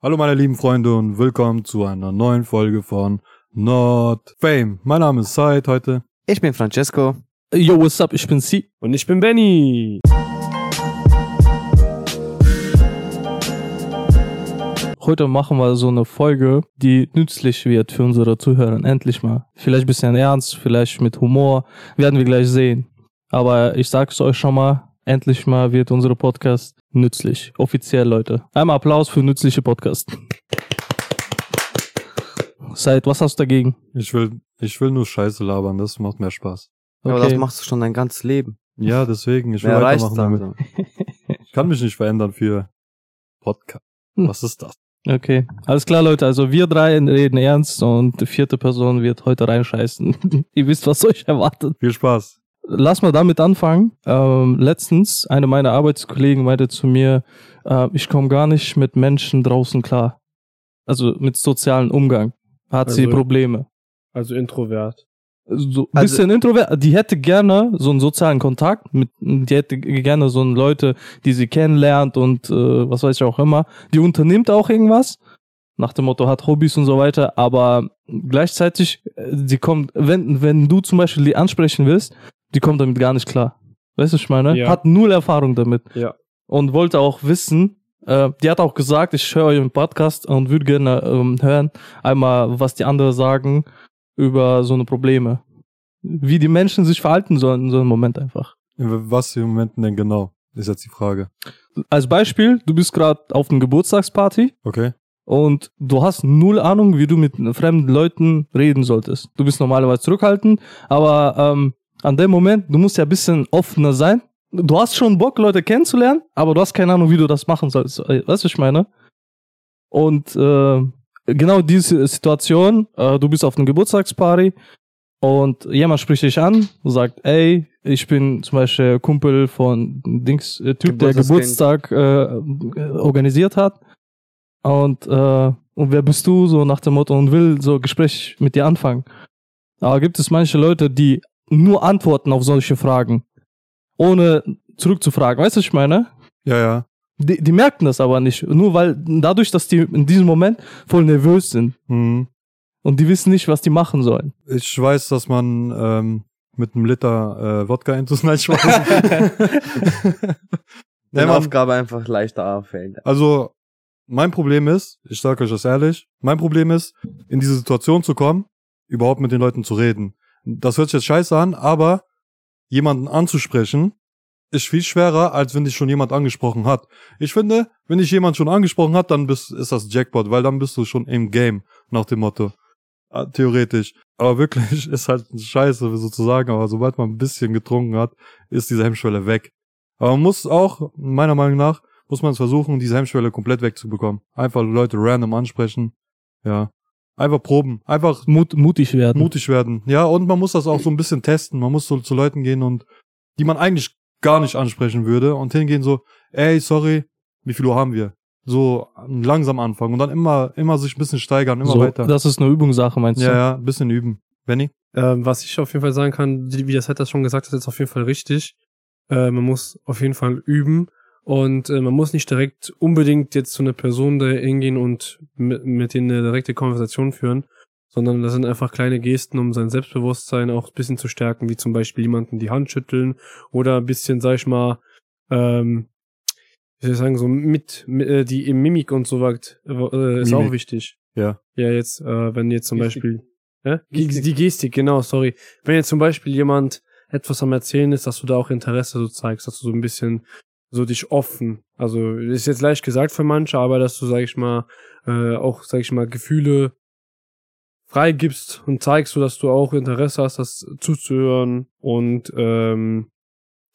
Hallo meine lieben Freunde und willkommen zu einer neuen Folge von Not Fame. Mein Name ist Said heute. Ich bin Francesco. Yo, what's up? Ich bin C. Und ich bin Benny. Heute machen wir so eine Folge, die nützlich wird für unsere Zuhörer. Endlich mal. Vielleicht ein bisschen ernst, vielleicht mit Humor. Werden wir gleich sehen. Aber ich sag's euch schon mal, endlich mal wird unser Podcast nützlich. Offiziell, Leute. Einmal Applaus für nützliche Podcast. Seid, was hast du dagegen? Ich will, ich will nur Scheiße labern, das macht mehr Spaß. Aber das machst du schon dein ganzes Leben. Ja, deswegen, ich will reicht weitermachen damit. Ich kann mich nicht verändern für Podcast. Hm. Was ist das? Okay, alles klar, Leute. Also wir drei reden ernst und die vierte Person wird heute reinscheißen. Ihr wisst, was euch erwartet. Viel Spaß. Lass mal damit anfangen. Ähm, letztens, eine meiner Arbeitskollegen meinte zu mir, äh, ich komme gar nicht mit Menschen draußen klar. Also mit sozialen Umgang. Hat sie Also- Probleme. Also Introvert. So ein Also- bisschen introvert. Die hätte gerne so einen sozialen Kontakt mit, die hätte gerne so einen Leute, die sie kennenlernt und äh, was weiß ich auch immer. Die unternimmt auch irgendwas. Nach dem Motto hat Hobbys und so weiter, aber gleichzeitig, äh, sie kommt, wenn, wenn du zum Beispiel die ansprechen willst, die kommt damit gar nicht klar. Weißt du, was ich meine? Ja. Hat null Erfahrung damit. Ja. Und wollte auch wissen, äh, die hat auch gesagt, ich höre euren Podcast und würde gerne ähm, hören, einmal, was die anderen sagen über so eine Probleme. Wie die Menschen sich verhalten sollen in so einem Moment einfach. In Was für Momenten denn genau? Ist jetzt die Frage. Als Beispiel, du bist gerade auf einer Geburtstagsparty Okay? und du hast null Ahnung, wie du mit fremden Leuten reden solltest. Du bist normalerweise zurückhaltend, aber ähm, an dem Moment, du musst ja ein bisschen offener sein. Du hast schon Bock, Leute kennenzulernen, aber du hast keine Ahnung, wie du das machen sollst. Weißt du, was ich meine? Und äh, genau diese Situation, äh, du bist auf einer Geburtstagsparty und jemand spricht dich an und sagt, ey, ich bin zum Beispiel Kumpel von Dings, äh, Typ, der. Geburtstag äh, organisiert hat. Und, äh, und wer bist du? So nach dem Motto und will so Gespräch mit dir anfangen. Aber gibt es manche Leute, die nur antworten auf solche Fragen, ohne zurückzufragen. Weißt du, was ich meine? Ja, ja. Die, die merken das aber nicht. Nur weil dadurch, dass die in diesem Moment voll nervös sind Hm. und die wissen nicht, was die machen sollen. Ich weiß, dass man ähm, mit einem Liter äh, Wodka intus Nein, Spaß. Nee, man- Aufgabe einfach leichter auffällt. Also, mein Problem ist, ich sage euch das ehrlich, mein Problem ist, in diese Situation zu kommen, überhaupt mit den Leuten zu reden. Das hört sich jetzt scheiße an, aber jemanden anzusprechen, ist viel schwerer, als wenn dich schon jemand angesprochen hat. Ich finde, wenn dich jemand schon angesprochen hat, dann bist, ist das Jackpot, weil dann bist du schon im Game, nach dem Motto. Ah, Theoretisch. Aber wirklich ist halt scheiße sozusagen, aber sobald man ein bisschen getrunken hat, ist diese Hemmschwelle weg. Aber man muss auch, meiner Meinung nach, muss man es versuchen, diese Hemmschwelle komplett wegzubekommen. Einfach Leute random ansprechen. Ja. Einfach proben. Einfach Mut, mutig werden. mutig werden. Ja, und man muss das auch so ein bisschen testen. Man muss so zu Leuten gehen und die man eigentlich gar nicht ansprechen würde und hingehen so, ey, sorry, wie viel Uhr haben wir? So langsam anfangen und dann immer, immer sich ein bisschen steigern, immer so, weiter. Das ist eine Übungssache, meinst Ja, du? ja, ein bisschen üben. Benny? Ähm, was ich auf jeden Fall sagen kann, wie wie das hat das schon gesagt hat, ist auf jeden Fall richtig. Äh, man muss auf jeden Fall üben und äh, man muss nicht direkt unbedingt jetzt zu einer Person da hingehen und mit, mit denen eine direkte Konversation führen, sondern das sind einfach kleine Gesten, um sein Selbstbewusstsein auch ein bisschen zu stärken, wie zum Beispiel jemanden die Hand schütteln oder ein bisschen, sag ich mal, ähm, wie soll ich sagen, so mit, mit äh, die im Mimik und so weit äh, ist Mimik. auch wichtig. Ja. Ja, jetzt, äh, wenn jetzt zum Gestik. Beispiel, hä? Die, die Gestik, genau, sorry. Wenn jetzt zum Beispiel jemand etwas am Erzählen ist, dass du da auch Interesse so zeigst, dass du so ein bisschen so dich offen, also ist jetzt leicht gesagt für manche, aber dass du, sag ich mal, äh, auch, sag ich mal, Gefühle freigibst und zeigst du, dass du auch Interesse hast, das zuzuhören und ähm,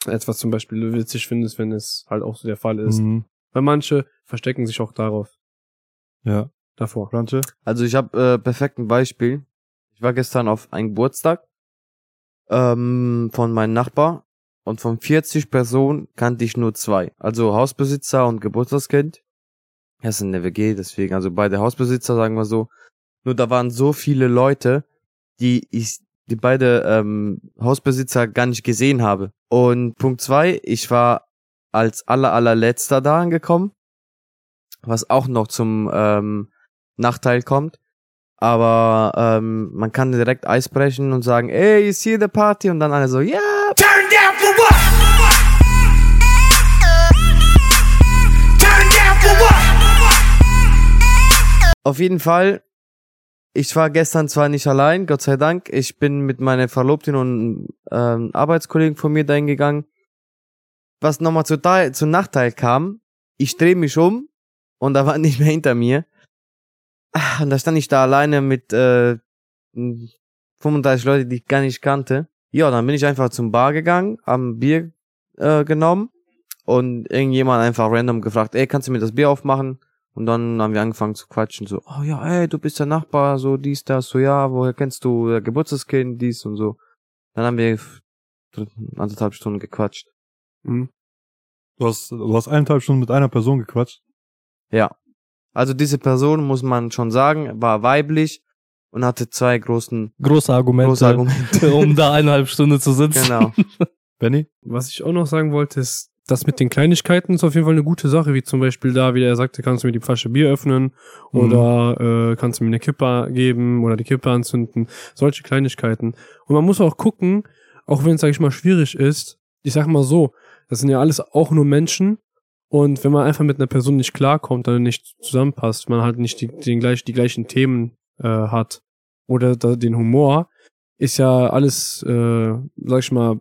etwas zum Beispiel witzig findest, wenn es halt auch so der Fall ist. Mhm. Weil manche verstecken sich auch darauf, Ja. davor. Franche? Also ich habe äh, perfekten Beispiel. Ich war gestern auf einen Geburtstag ähm, von meinem Nachbar und von 40 Personen kannte ich nur zwei. Also Hausbesitzer und Geburtstagskind. Er ist in der WG, deswegen, also beide Hausbesitzer, sagen wir so. Nur da waren so viele Leute, die ich, die beide ähm, Hausbesitzer gar nicht gesehen habe. Und Punkt zwei, ich war als aller allerletzter da angekommen. was auch noch zum ähm, Nachteil kommt. Aber ähm, man kann direkt Eis brechen und sagen, ey, you see the party? Und dann alle so, ja. Turn Auf jeden Fall, ich war gestern zwar nicht allein, Gott sei Dank. Ich bin mit meiner Verlobtin und ähm, Arbeitskollegen von mir dahin gegangen. Was nochmal zu, zu Nachteil kam, ich drehe mich um und da war nicht mehr hinter mir. Ah, Und da stand ich da alleine mit äh, 35 Leute, die ich gar nicht kannte. Ja, dann bin ich einfach zum Bar gegangen, am Bier äh, genommen und irgendjemand einfach random gefragt, ey, kannst du mir das Bier aufmachen? Und dann haben wir angefangen zu quatschen, so, oh ja, ey, du bist der Nachbar, so dies, das, so ja, woher kennst du der Geburtstagskind, dies und so. Dann haben wir anderthalb Stunden gequatscht. Mhm. Du hast, du hast eineinhalb Stunden mit einer Person gequatscht. Ja. Also diese Person, muss man schon sagen, war weiblich und hatte zwei großen, Große Argumente, große Argumente. um da eineinhalb Stunden zu sitzen. genau. Benny? Was ich auch noch sagen wollte, ist, das mit den Kleinigkeiten ist auf jeden Fall eine gute Sache, wie zum Beispiel da, wie er sagte, kannst du mir die Flasche Bier öffnen Mhm. oder äh, kannst du mir eine Kippe geben oder die Kippe anzünden. Solche Kleinigkeiten. Und man muss auch gucken, auch wenn es, sag ich mal, schwierig ist, ich sag mal so, das sind ja alles auch nur Menschen und wenn man einfach mit einer Person nicht klarkommt oder nicht zusammenpasst, man halt nicht die, den gleich, die gleichen Themen äh, hat oder da, den Humor, ist ja alles, äh, sag ich mal,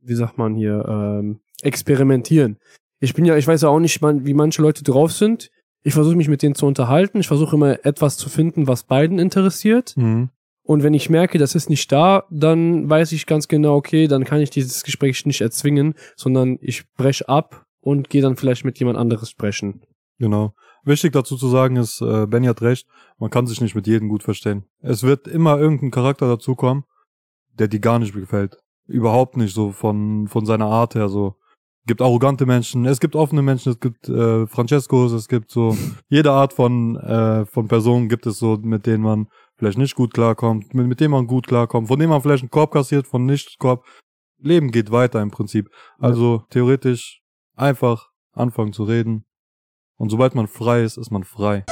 wie sagt man hier, ähm, experimentieren. Ich bin ja, ich weiß ja auch nicht, man- wie manche Leute drauf sind. Ich versuche mich mit denen zu unterhalten. Ich versuche immer etwas zu finden, was beiden interessiert. Mhm. Und wenn ich merke, das ist nicht da, dann weiß ich ganz genau, okay, dann kann ich dieses Gespräch nicht erzwingen, sondern ich breche ab und gehe dann vielleicht mit jemand anderes sprechen. Genau. Wichtig dazu zu sagen ist, äh, Benny hat recht, man kann sich nicht mit jedem gut verstehen. Es wird immer irgendein Charakter dazukommen, der dir gar nicht gefällt. Überhaupt nicht so von, von seiner Art her so. gibt arrogante Menschen, es gibt offene Menschen, es gibt äh, Francescos, es gibt so jede Art von, äh, von Personen gibt es so, mit denen man vielleicht nicht gut klarkommt, mit, mit denen man gut klarkommt, von denen man vielleicht einen Korb kassiert, von nicht Korb. Leben geht weiter im Prinzip. Also theoretisch einfach anfangen zu reden. Und sobald man frei ist, ist man frei.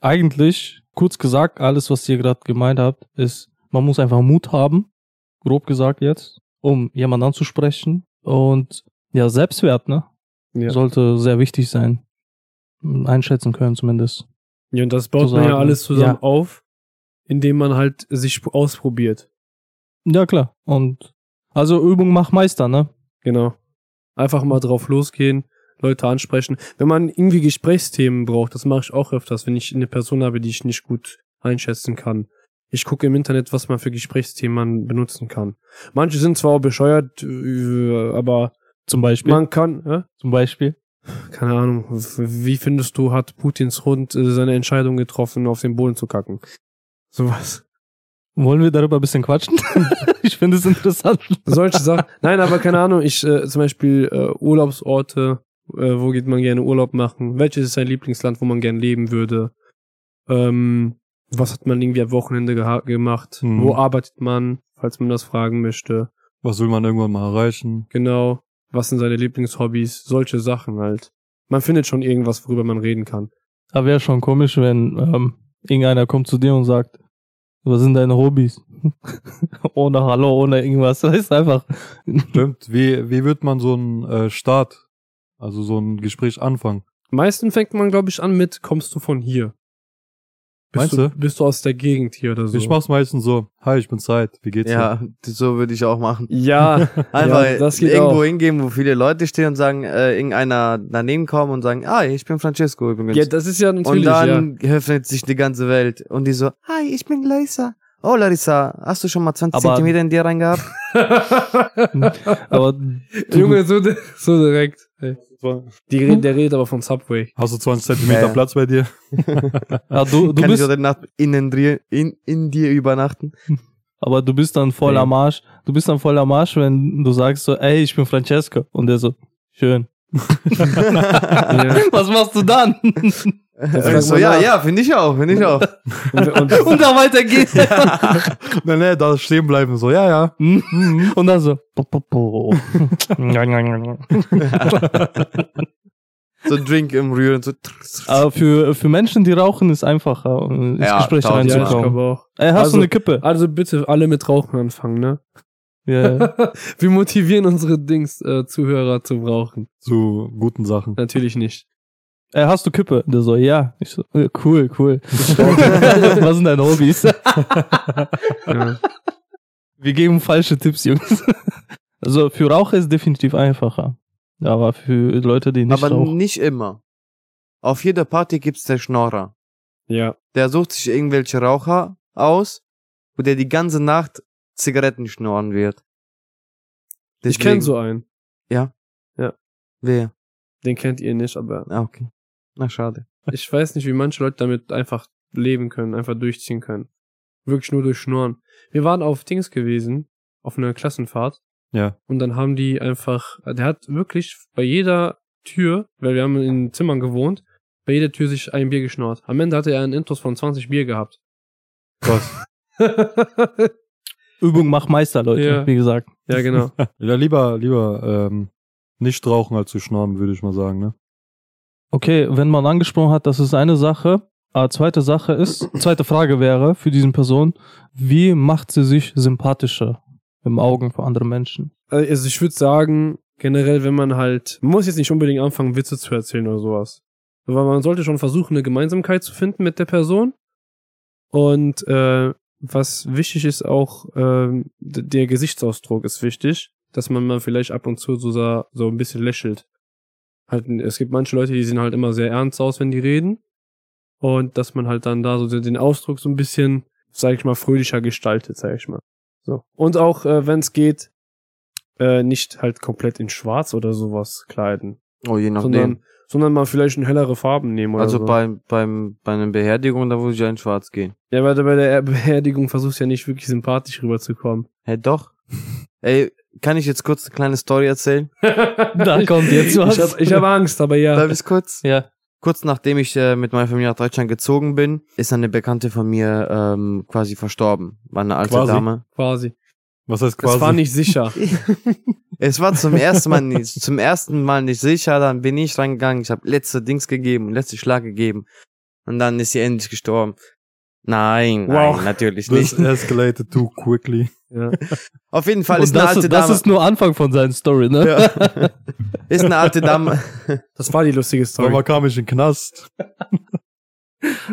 Eigentlich, kurz gesagt, alles, was ihr gerade gemeint habt, ist, man muss einfach Mut haben, grob gesagt jetzt, um jemanden anzusprechen. Und ja, Selbstwert, ne? Ja. Sollte sehr wichtig sein. Einschätzen können zumindest. Ja, und das baut man ja alles zusammen ja. auf, indem man halt sich ausprobiert. Ja, klar. Und also Übung macht Meister, ne? Genau. Einfach mal drauf losgehen, Leute ansprechen. Wenn man irgendwie Gesprächsthemen braucht, das mache ich auch öfters, wenn ich eine Person habe, die ich nicht gut einschätzen kann. Ich gucke im Internet, was man für Gesprächsthemen man benutzen kann. Manche sind zwar auch bescheuert, äh, aber Zum Beispiel. man kann, äh? Zum Beispiel. keine Ahnung, wie findest du, hat Putins Hund äh, seine Entscheidung getroffen, auf den Boden zu kacken? Sowas. Wollen wir darüber ein bisschen quatschen? ich finde es interessant. Solche Sachen. Nein, aber keine Ahnung, ich äh, zum Beispiel äh, Urlaubsorte, äh, wo geht man gerne Urlaub machen? Welches ist sein Lieblingsland, wo man gerne leben würde? Ähm, was hat man irgendwie am Wochenende gemacht? Mhm. Wo arbeitet man, falls man das fragen möchte? Was will man irgendwann mal erreichen? Genau. Was sind seine Lieblingshobbys? Solche Sachen halt. Man findet schon irgendwas, worüber man reden kann. Aber wäre schon komisch, wenn ähm, irgendeiner kommt zu dir und sagt, was sind deine Hobbys? ohne Hallo, ohne irgendwas. Das ist einfach. Stimmt. Wie, wie wird man so einen äh, Start, also so ein Gespräch anfangen? Meistens fängt man, glaube ich, an mit, kommst du von hier? Bist Meinst du? Bist du aus der Gegend hier oder so? Ich mach's meistens so, hi, ich bin Zeit, wie geht's dir? Ja, so würde ich auch machen. Ja, Einfach ja, das geht irgendwo auch. hingehen, wo viele Leute stehen und sagen, äh, irgendeiner daneben kommen und sagen, ah, ich bin Francesco übrigens. Ja, das ist ja und natürlich, ja. dann öffnet sich die ganze Welt. Und die so, hi, ich bin Larissa. Oh, Larissa, hast du schon mal 20 Aber- Zentimeter in dir reingehabt? Aber Junge, so, so direkt. ey. Die der redet aber vom Subway. Hast du 20 Zentimeter Ja. Platz bei dir? ja, du, du Kann ich bist, heute Nacht innen dir, in, in dir übernachten? aber du bist dann voll am Arsch. Du bist dann voll am Arsch, wenn du sagst so, ey, ich bin Francesco. Und der so, schön. Was machst du dann? Und so, ja, ja, finde ich auch, finde ich auch. Und, und, Und da weitergehen. Nee, nee, da stehen bleiben, so, ja, ja. Und dann so. po, po, po. So Drink im Rühren, so. Aber für, für Menschen, die rauchen, ist einfacher, ins Ja, Gespräch ja, reinzukommen. glaube auch. Ey, hast Also- du eine Kippe? Also bitte alle mit Rauchen anfangen, ne? Ja. Wir motivieren unsere Dings, äh, Zuhörer zum Rauchen. Zu guten Sachen. Natürlich nicht. Ey, hast du Kippe? Der so, ja. Ich so, äh, cool, cool. Was sind deine Hobbys? Ja. Wir geben falsche Tipps, Jungs. Also für Raucher ist definitiv einfacher. Aber für Leute, die nicht Aber rauchen. nicht immer. Auf jeder Party gibt's der Schnorrer. ja. Der sucht sich irgendwelche Raucher aus, wo der die ganze Nacht Zigaretten schnorren wird. Ich kenne so einen. Wer? Den kennt ihr nicht, aber Ah, okay. Na, schade. ich weiß nicht, wie manche Leute damit einfach leben können, einfach durchziehen können. Wirklich nur durch Schnorren. Wir waren auf Dings gewesen, auf einer Klassenfahrt. Ja. Und dann haben die einfach, der hat wirklich bei jeder Tür, weil wir haben in Zimmern gewohnt, bei jeder Tür sich ein Bier geschnort. Am Ende hatte er einen Intus von 20 Bier gehabt. Was? Übung macht Meister, Leute, Ja. wie gesagt. ja, genau. Ja, lieber, lieber, ähm, nicht rauchen als zu schnorren, würde ich mal sagen, ne? Okay, wenn man angesprochen hat, das ist eine Sache. Aber zweite Sache ist, zweite Frage wäre für diesen Person, wie macht sie sich sympathischer im Augen von anderen Menschen? Also ich würde sagen, generell, wenn man halt, man muss jetzt nicht unbedingt anfangen, Witze zu erzählen oder sowas. Aber man sollte schon versuchen, eine Gemeinsamkeit zu finden mit der Person. Und äh, was wichtig ist auch, d- der Gesichtsausdruck ist wichtig, dass man mal vielleicht ab und zu so, so ein bisschen lächelt. Halt, es gibt manche Leute, die sehen halt immer sehr ernst aus, wenn die reden. Und dass man halt dann da so den Ausdruck so ein bisschen, sag ich mal, fröhlicher gestaltet, sag ich mal. So. Und auch, äh, wenn es geht, äh, nicht halt komplett in schwarz oder sowas kleiden, Oh, je nachdem. sondern, sondern mal vielleicht in hellere Farben nehmen oder also so. beim, beim, bei einer Beerdigung, da würde ich ja in schwarz gehen. ja, weil du bei der Beerdigung versuchst ja nicht wirklich sympathisch rüberzukommen. Hä, doch. Ey, kann ich jetzt kurz eine kleine Story erzählen? Da kommt jetzt was. Ich habe ich hab Angst, aber ja. Darf ich's kurz? ja. Kurz nachdem ich äh, mit meiner Familie nach Deutschland gezogen bin, ist eine Bekannte von mir ähm, quasi verstorben. War eine alte Quasi? Dame. Quasi. Was heißt quasi? Das war nicht sicher. Es war zum ersten Mal nicht, zum ersten Mal nicht sicher, dann bin ich reingegangen, ich habe letzte Dings gegeben, letzte Schlag gegeben. Und dann ist sie endlich gestorben. Nein, Wow. nein, natürlich nicht. escalated too quickly. ja. Auf jeden Fall Und ist eine das, alte ist, das Dame. ist nur Anfang von seiner Story, ne? ja. Ist eine alte Dame, Das war die lustige Story. Mama kam ich in den Knast.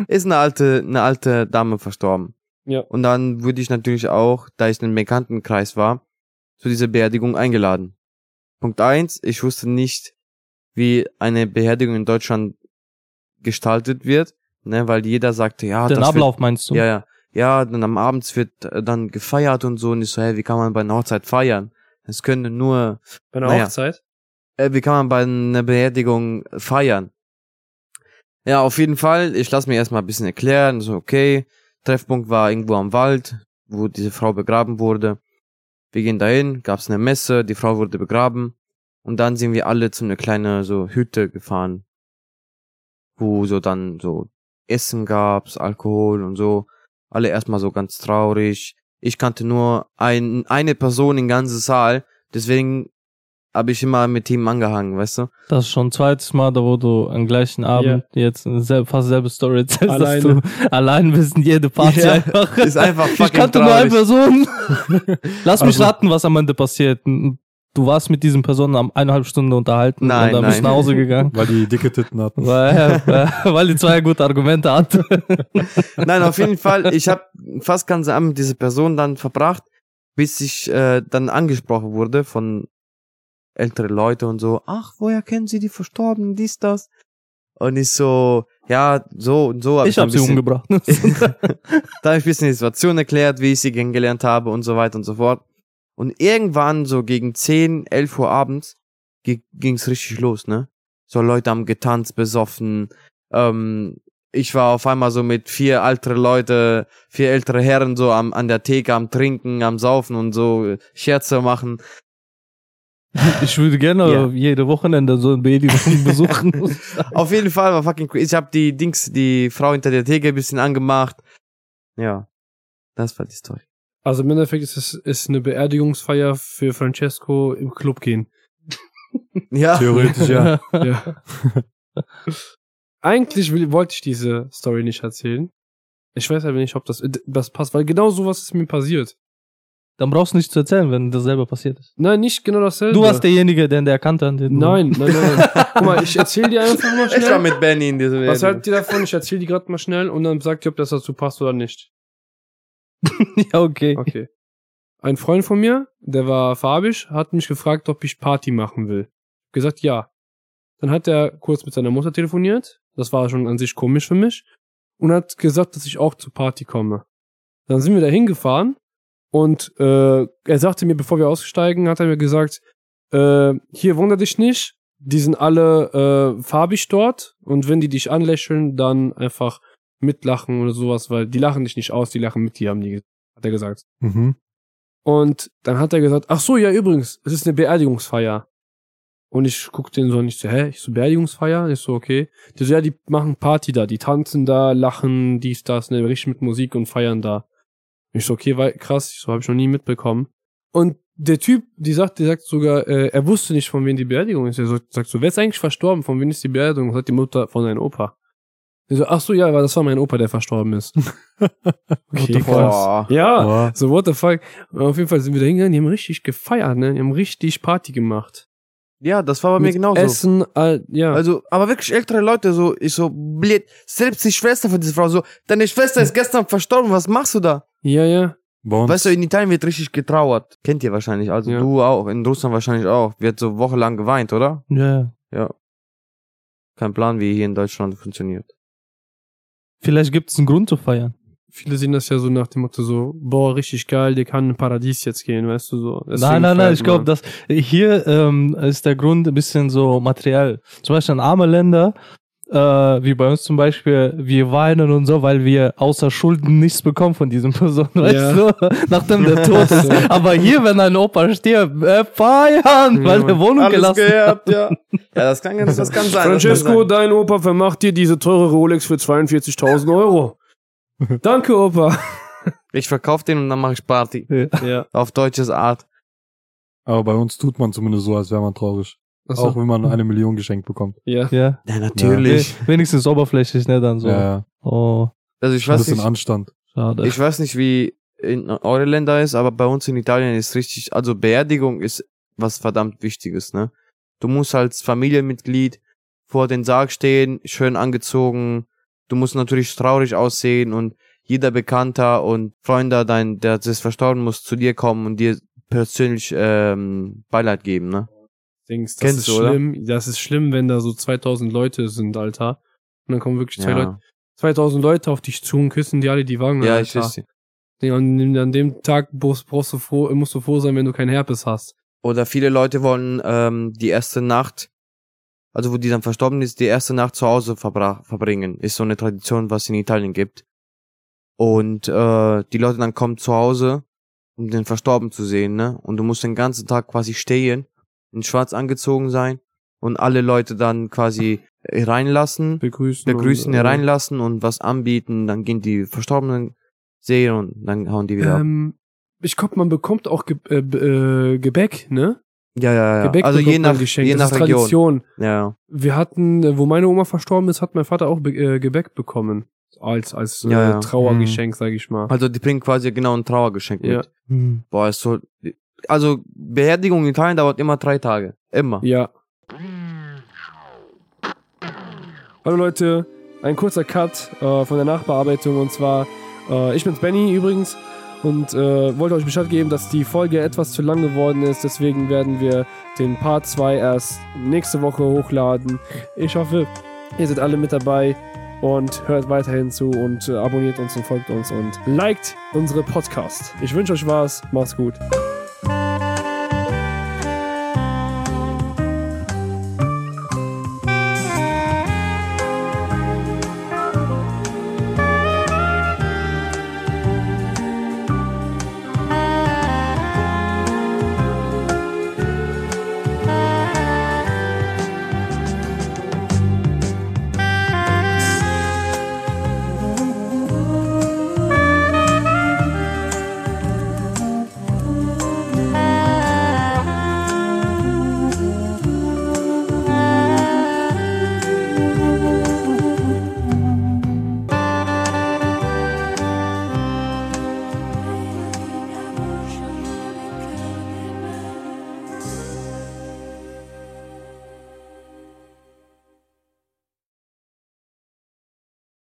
ist eine alte, eine alte Dame verstorben. Ja. Und dann wurde ich natürlich auch, da ich in einem Bekanntenkreis war, zu dieser Beerdigung eingeladen. Punkt eins, ich wusste nicht, wie eine Beerdigung in Deutschland gestaltet wird, ne, weil jeder sagte, ja, Den das Ablauf meinst du? Wird, ja, ja, ja, dann am Abend wird äh, dann gefeiert und so und ich so, hey, wie kann man bei einer Hochzeit feiern? Es können nur Bei einer Naja. Hochzeit. äh, wie kann man bei einer Beerdigung feiern? Ja, auf jeden Fall, ich lasse mir erstmal ein bisschen erklären, so okay, Treffpunkt war irgendwo am Wald, wo diese Frau begraben wurde. Wir gehen dahin, gab's eine Messe, die Frau wurde begraben und dann sind wir alle zu einer kleinen so Hütte gefahren, wo so dann so Essen gab's, Alkohol und so. Alle erstmal so ganz traurig. Ich kannte nur ein, eine Person im ganzen Saal, deswegen habe ich immer mit ihm angehangen, weißt du? Das ist schon zweites Mal, da wo du am gleichen Abend jetzt sel fast selbe Story erzählst, dass du allein bist in jede Party Ja, einfach. ist einfach ich fucking kannte nur eine traurig. Person. Lass mich Also- raten, was am Ende passiert. Du warst mit diesen Personen am eineinhalb Stunde unterhalten Nein, und dann bist du nein. nach Hause gegangen. Weil die dicke Titten hatten. weil, weil die zwei gute Argumente hatten. Nein, auf jeden Fall, ich habe fast ganz Abend mit dieser Person dann verbracht, bis ich äh, dann angesprochen wurde von ältere Leute und so, ach, woher kennen Sie die Verstorbenen, dies, das? Und ich so, ja, so und so. Ich dann habe sie umgebracht. da habe ich ein bisschen die Situation erklärt, wie ich sie kennengelernt habe und so weiter und so fort. Und irgendwann so gegen 10, 11 Uhr abends gi- ging's richtig los, ne? So Leute haben getanzt, besoffen. Ähm, ich war auf einmal so mit vier ältere Leute, vier ältere Herren so am, an der Theke am Trinken, am Saufen und so Scherze machen. Ich würde gerne Ja. jede Wochenende so eine Beerdigung besuchen. Auf jeden Fall war fucking cool. Ich habe die Dings, die Frau hinter der Theke ein bisschen angemacht. Ja. Das war die Story. Also im Endeffekt ist es ist eine Beerdigungsfeier für Francesco im Club gehen. Ja. Theoretisch, ja. Ja. Eigentlich will, wollte ich diese Story nicht erzählen. Ich weiß aber nicht, ob das, das passt, weil genau sowas ist mir passiert. Dann brauchst du nicht zu erzählen, wenn das selber passiert ist. Nein, nicht genau dasselbe. Du warst derjenige, der der erkannt hat. den- Nein, nein, nein. Guck mal, ich erzähl dir einfach mal Ich war schnell. mit Benny in dieser Was haltet ihr davon? Ich erzähl die gerade mal schnell und dann sagt ihr, ob das dazu passt oder nicht. ja, okay. Okay. Ein Freund von mir, der war farbig, hat mich gefragt, ob ich Party machen will. Gesagt, ja. Dann hat er kurz mit seiner Mutter telefoniert. Das war schon an sich komisch für mich. Und hat gesagt, dass ich auch zur Party komme. Dann sind wir da hingefahren. Und äh, er sagte mir, bevor wir aussteigen, hat er mir gesagt, äh, hier wundere dich nicht, die sind alle äh, farbig dort. Und wenn die dich anlächeln, dann einfach mitlachen oder sowas, weil die lachen dich nicht aus, die lachen mit dir, haben die, hat er gesagt. Mhm. Und dann hat er gesagt, ach so, ja, übrigens, es ist eine Beerdigungsfeier. Und ich guck den so an, ich so, hä? Ich so, Beerdigungsfeier? Ich so, okay. Die so, ja, die machen Party da, die tanzen da, lachen, dies, das, ne, richtig mit Musik und feiern da. Ich so, okay, weil, krass, ich so, hab ich noch nie mitbekommen. Und der Typ, die sagt, der sagt sogar, äh, er wusste nicht, von wem die Beerdigung ist. Er sagt so, wer ist eigentlich verstorben? Von wem ist die Beerdigung? Sagt die Mutter von seinem Opa. So, ach so, ja, weil das war mein Opa, der verstorben ist. okay, krass. Boah. Ja, Boah. so, what the fuck. Auf jeden Fall sind wir da hingegangen, die haben richtig gefeiert, ne? Die haben richtig Party gemacht. Ja, das war bei mir Mit genauso. Essen, all, ja. Also, aber wirklich ältere Leute, so, ich so, blöd, selbst die Schwester von dieser Frau, so, deine Schwester ist gestern verstorben, was machst du da? ja, ja. Bei uns, Weißt du, in Italien wird richtig getrauert. Kennt ihr wahrscheinlich, also Ja. du auch, in Russland wahrscheinlich auch. Wird so wochenlang geweint, oder? Ja. Ja. Kein Plan, wie hier in Deutschland funktioniert. Vielleicht gibt es einen Grund zu feiern. Viele sehen das ja so nach dem Motto so, boah, richtig geil, der kann in Paradies jetzt gehen, weißt du so. Deswegen nein, nein, nein, ich glaube, dass hier ähm, ist der Grund ein bisschen so materiell. Zum Beispiel in arme Länder, äh, wie bei uns zum Beispiel, wir weinen und so, weil wir außer Schulden nichts bekommen von diesem Person, weißt Ja. du, nachdem der tot ist. Aber hier, wenn ein Opa stirbt, äh, feiern, weil der Wohnung gelassen hat. gehört, ja. Ja, das kann, das kann sein. das kann Francesco, sein. dein Opa vermacht dir diese teure Rolex für 42.000 Euro. Danke, Opa. Ich verkauf den und dann mache ich Party. ja. Auf deutsches Art. aber bei uns tut man zumindest so, als wäre man traurig. Achso. Auch wenn man eine Million geschenkt bekommt. Ja. Ja, Ja, natürlich. wenigstens oberflächlich, ne, dann so. Ja, ja. Oh, Also ich Ein weiß bisschen nicht, Anstand. schade. ich weiß nicht, wie in eure Länder ist, aber bei uns in Italien ist richtig, also Beerdigung ist was verdammt Wichtiges, ne? Du musst als Familienmitglied vor den Sarg stehen, schön angezogen. Du musst natürlich traurig aussehen und jeder Bekannter und Freunde, dein, der ist verstorben, muss zu dir kommen und dir persönlich ähm, Beileid geben, ne? Dings, das Kennst ist du, oder? schlimm. Das ist schlimm, wenn da so 2000 Leute sind, Alter. Und dann kommen wirklich zwei Ja, Leute, 2000 Leute auf dich zu und küssen dir alle die Wangen. ja Alter. ich weiß. Und an dem Tag brauchst, brauchst du froh, musst du froh sein, wenn du keinen Herpes hast. Oder viele Leute wollen ähm, die erste Nacht, also wo die dann verstorben ist, die erste Nacht zu Hause verbringen. Ist so eine Tradition, was in Italien gibt. Und äh, die Leute dann kommen zu Hause, um den Verstorben zu sehen, ne? Und du musst den ganzen Tag quasi stehen, in schwarz angezogen sein und alle Leute dann quasi äh, reinlassen, Begrüßen. begrüßen, und, äh, hereinlassen und was anbieten. Dann gehen die Verstorbenen sehen und dann hauen die wieder ab. Ähm, ich glaube, man bekommt auch Ge äh, äh, Gebäck, ne? Ja, ja, ja. Gebäck also je nach, geschenkt. je nach Region. Tradition. Ja. Wir hatten, äh, wo meine Oma verstorben ist, hat mein Vater auch Be äh, Gebäck bekommen. Als, als äh, Ja, ja. Trauergeschenk, sag ich mal. Also die bringen quasi genau ein Trauergeschenk Ja. mit. Hm. Boah, ist so. Also Beerdigung in Italien dauert immer drei Tage. Immer. Ja. Hallo Leute, ein kurzer Cut äh, von der Nachbearbeitung und zwar, äh, ich bin's Benny übrigens und äh, wollte euch Bescheid geben, dass die Folge etwas zu lang geworden ist, deswegen werden wir den Part 2 erst nächste Woche hochladen. Ich hoffe, ihr seid alle mit dabei und hört weiterhin zu und äh, abonniert uns und folgt uns und liked unsere Podcast. Ich wünsche euch was, macht's gut.